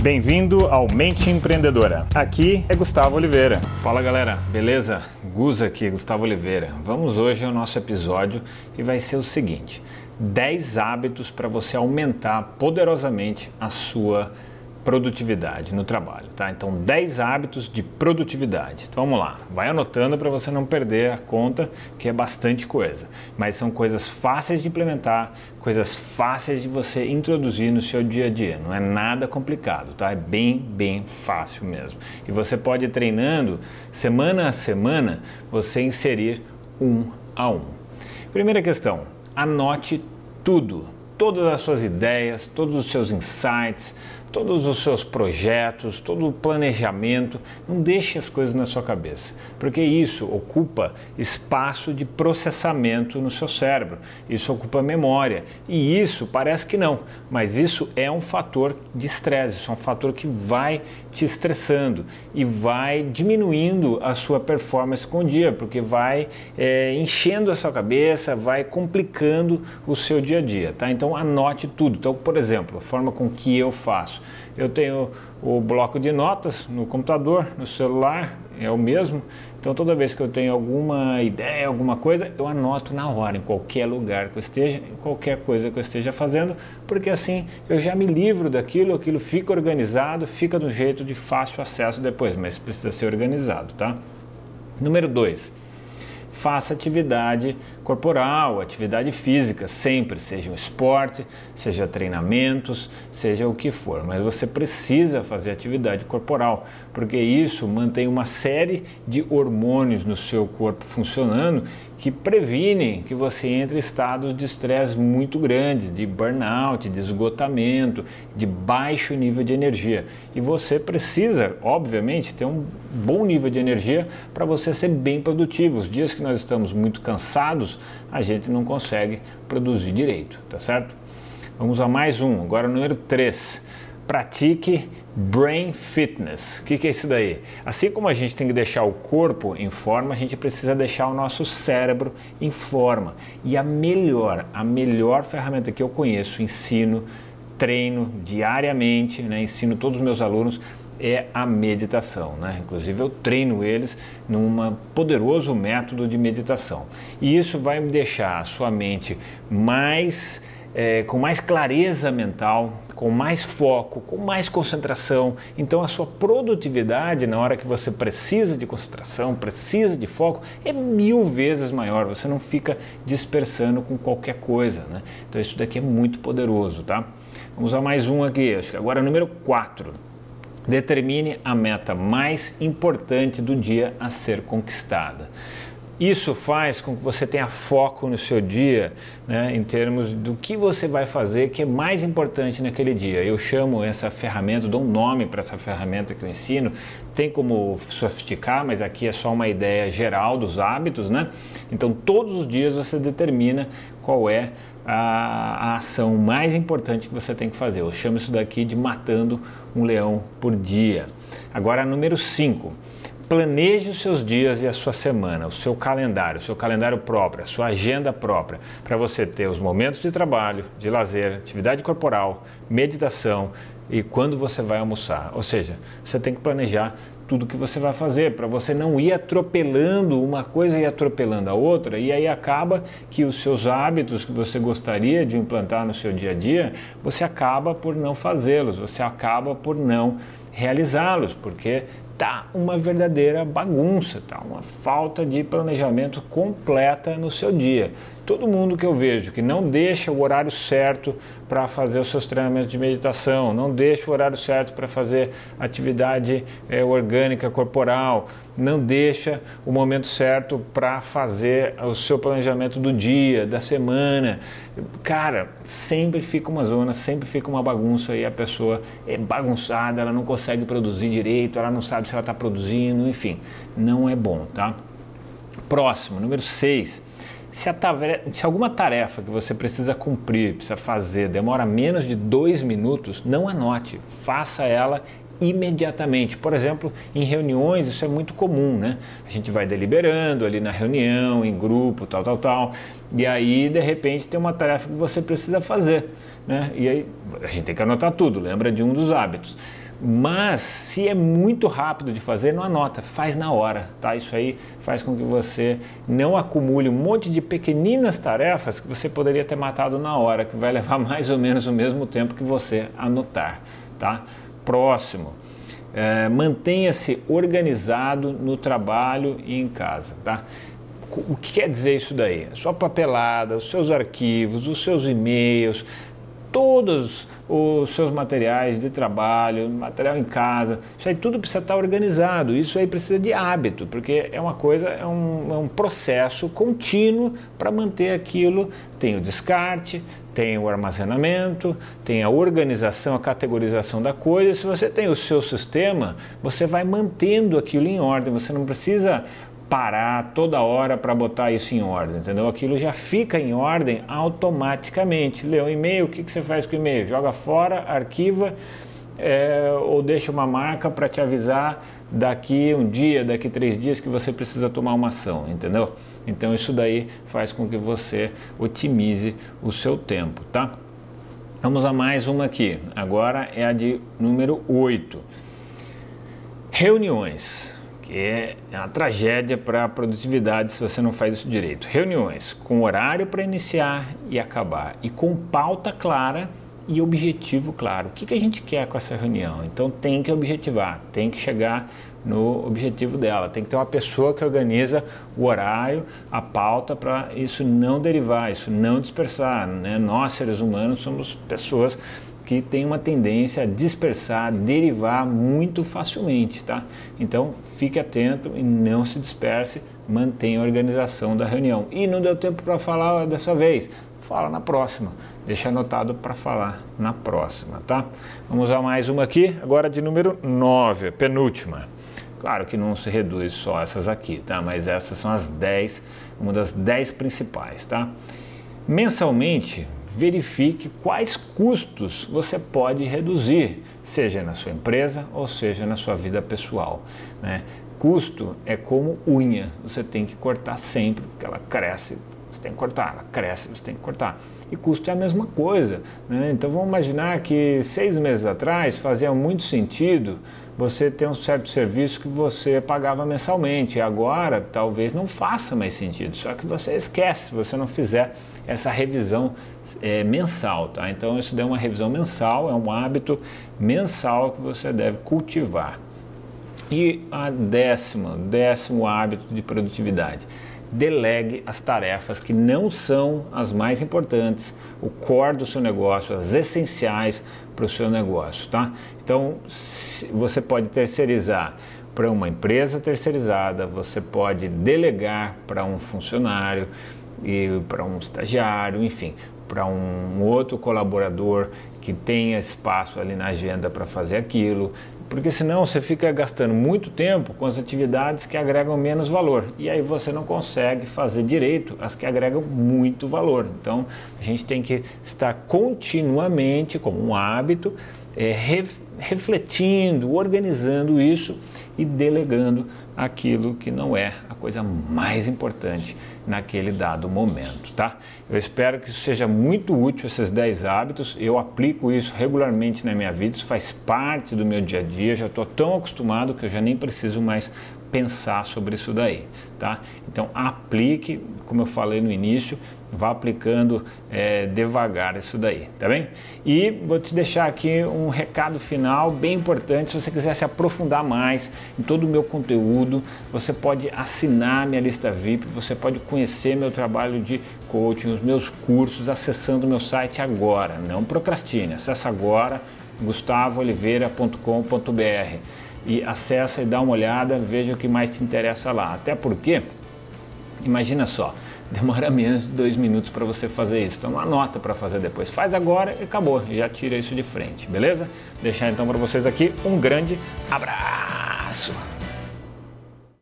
Bem-vindo ao Mente Empreendedora. Aqui é Gustavo Oliveira. Fala galera, beleza? Gus aqui, Gustavo Oliveira. Vamos hoje ao nosso episódio e vai ser o seguinte: 10 hábitos para você aumentar poderosamente a sua produtividade no trabalho, tá? Então, 10 hábitos de produtividade. Então, vamos lá, vai anotando para você não perder a conta, que é bastante coisa. Mas são coisas fáceis de implementar, coisas fáceis de você introduzir no seu dia a dia. Não é nada complicado, tá? É bem, bem fácil mesmo. E você pode treinando semana a semana, você inserir um a um. Primeira questão: anote tudo, todas as suas ideias, todos os seus insights todos os seus projetos, todo o planejamento. Não deixe as coisas na sua cabeça, porque isso ocupa espaço de processamento no seu cérebro, isso ocupa memória. E isso parece que não, mas isso é um fator de estresse, isso é um fator que vai te estressando e vai diminuindo a sua performance com o dia, porque vai é, enchendo a sua cabeça, vai complicando o seu dia a dia. Tá? Então anote tudo. Então, por exemplo, a forma com que eu faço. Eu tenho o bloco de notas no computador, no celular, é o mesmo. Então toda vez que eu tenho alguma ideia, alguma coisa, eu anoto na hora, em qualquer lugar que eu esteja, em qualquer coisa que eu esteja fazendo, porque assim eu já me livro daquilo, aquilo fica organizado, fica do jeito de fácil acesso depois, mas precisa ser organizado, tá? Número 2 faça atividade corporal, atividade física, sempre, seja um esporte, seja treinamentos, seja o que for, mas você precisa fazer atividade corporal, porque isso mantém uma série de hormônios no seu corpo funcionando que previnem que você entre em estados de estresse muito grande, de burnout, de esgotamento, de baixo nível de energia. E você precisa, obviamente, ter um bom nível de energia para você ser bem produtivo. Os dias que nós estamos muito cansados, a gente não consegue produzir direito, tá certo? Vamos a mais um, agora número 3 pratique Brain Fitness. O que, que, é isso daí? Assim como a gente tem que deixar o corpo em forma, a gente precisa deixar o nosso cérebro em forma. E a melhor, a melhor ferramenta que eu conheço, ensino, treino diariamente, né, ensino todos os meus alunos, é a meditação. Né? Inclusive, eu treino eles num poderoso método de meditação. E isso vai deixar a sua mente mais é, com mais clareza mental, com mais foco, com mais concentração. Então a sua produtividade na hora que você precisa de concentração, precisa de foco, é mil vezes maior. Você não fica dispersando com qualquer coisa. Né? Então isso daqui é muito poderoso. Tá? Vamos a mais um aqui, acho que agora número 4. Determine a meta mais importante do dia a ser conquistada. Isso faz com que você tenha foco no seu dia, né, em termos do que você vai fazer que é mais importante naquele dia. Eu chamo essa ferramenta, dou um nome para essa ferramenta que eu ensino. Tem como sofisticar, mas aqui é só uma ideia geral dos hábitos, né? Então, todos os dias você determina qual é a, a ação mais importante que você tem que fazer. Eu chamo isso daqui de matando um leão por dia. Agora, número 5 planeje os seus dias e a sua semana, o seu calendário, o seu calendário próprio, a sua agenda própria, para você ter os momentos de trabalho, de lazer, atividade corporal, meditação e quando você vai almoçar. Ou seja, você tem que planejar tudo que você vai fazer, para você não ir atropelando uma coisa e atropelando a outra, e aí acaba que os seus hábitos que você gostaria de implantar no seu dia a dia, você acaba por não fazê-los, você acaba por não realizá-los, porque tá uma verdadeira bagunça, tá uma falta de planejamento completa no seu dia. Todo mundo que eu vejo que não deixa o horário certo para fazer os seus treinamentos de meditação, não deixa o horário certo para fazer atividade é, orgânica corporal, não deixa o momento certo para fazer o seu planejamento do dia, da semana. Cara, sempre fica uma zona, sempre fica uma bagunça e a pessoa é bagunçada, ela não consegue produzir direito, ela não sabe se ela está produzindo, enfim, não é bom, tá? Próximo, número 6 se, se, alguma tarefa que você precisa cumprir, precisa fazer, demora menos de dois minutos, não anote, faça ela imediatamente. Por exemplo, em reuniões isso é muito comum, né? A gente vai deliberando ali na reunião, em grupo, tal, tal, tal, e aí de repente tem uma tarefa que você precisa fazer, né? E aí a gente tem que anotar tudo, lembra de um dos hábitos. Mas se é muito rápido de fazer, não anota, faz na hora, tá? Isso aí faz com que você não acumule um monte de pequeninas tarefas que você poderia ter matado na hora, que vai levar mais ou menos o mesmo tempo que você anotar, tá? Próximo. É, Mantenha-se organizado no trabalho e em casa, tá? O que quer dizer isso daí? Sua papelada, os seus arquivos, os seus e-mails, todos os seus materiais de trabalho, material em casa, isso aí tudo precisa estar organizado, isso aí precisa de hábito, porque é uma coisa, é um, é um processo contínuo para manter aquilo, tem o descarte, tem o armazenamento, tem a organização, a categorização da coisa, se você tem o seu sistema, você vai mantendo aquilo em ordem, você não precisa parar toda hora para botar isso em ordem, entendeu? Aquilo já fica em ordem automaticamente. Lê um e-mail, o que, que você faz com o e-mail? Joga fora, arquiva é, ou deixa uma marca para te avisar daqui um dia, daqui três dias que você precisa tomar uma ação, entendeu? Então isso daí faz com que você otimize o seu tempo, tá? Vamos a mais uma aqui. Agora é a de número 8. Reuniões que é uma tragédia para a produtividade se você não faz isso direito. Reuniões com horário para iniciar e acabar e com pauta clara e objetivo claro. O que, que a gente quer com essa reunião? Então tem que objetivar, tem que chegar no objetivo dela. Tem que ter uma pessoa que organiza o horário, a pauta para isso não derivar, isso não dispersar. Né? Nós, seres humanos, somos pessoas que tem uma tendência a dispersar, derivar muito facilmente, tá? Então fique atento e não se disperse, mantenha a organização da reunião. E não deu tempo para falar dessa vez, fala na próxima. Deixa anotado para falar na próxima, tá? Vamos a mais uma aqui, agora de número 9, penúltima. Claro que não se reduz só essas aqui, tá? Mas essas são as 10, uma das 10 principais, tá? Mensalmente, verifique quais custos você pode reduzir, seja na sua empresa ou seja na sua vida pessoal. Né? Custo é como unha, você tem que cortar sempre, porque ela cresce, você tem que cortar, ela cresce, você tem que cortar. E custo é a mesma coisa. Né? Então vamos imaginar que seis meses atrás fazia muito sentido você ter um certo serviço que você pagava mensalmente. E agora talvez não faça mais sentido, só que você esquece se você não fizer essa revisão é, mensal. Tá? Então isso dá uma revisão mensal, é um hábito mensal que você deve cultivar. E a décima, décimo hábito de produtividade delegue as tarefas que não são as mais importantes, o core do seu negócio, as essenciais para o seu negócio, tá? Então, você pode terceirizar para uma empresa terceirizada, você pode delegar para um funcionário e para um estagiário, enfim, para um outro colaborador que tenha espaço ali na agenda para fazer aquilo, porque senão você fica gastando muito tempo com as atividades que agregam menos valor e aí você não consegue fazer direito as que agregam muito valor. Então a gente tem que estar continuamente, como um hábito, é, refletindo, organizando isso e delegando aquilo que não é a coisa mais importante naquele dado momento, tá? Eu espero que isso seja muito útil esses 10 hábitos. Eu aplico isso regularmente na minha vida, isso faz parte do meu dia a dia, já estou tão acostumado que eu já nem preciso mais pensar sobre isso daí, tá? Então aplique, como eu falei no início, vá aplicando é, devagar isso daí, tá bem? E vou te deixar aqui um recado final bem importante. Se você quiser se aprofundar mais em todo o meu conteúdo, você pode assinar minha lista VIP, você pode conhecer meu trabalho de coaching, os meus cursos, acessando o meu site agora. Não procrastine, acessa agora gustavooliveira.com.br e acessa e dá uma olhada, veja o que mais te interessa lá. Até porque, imagina só, demora menos de dois minutos para você fazer isso. Então, anota para fazer depois. Faz agora e acabou. Já tira isso de frente, beleza? Deixar então para vocês aqui um grande abraço.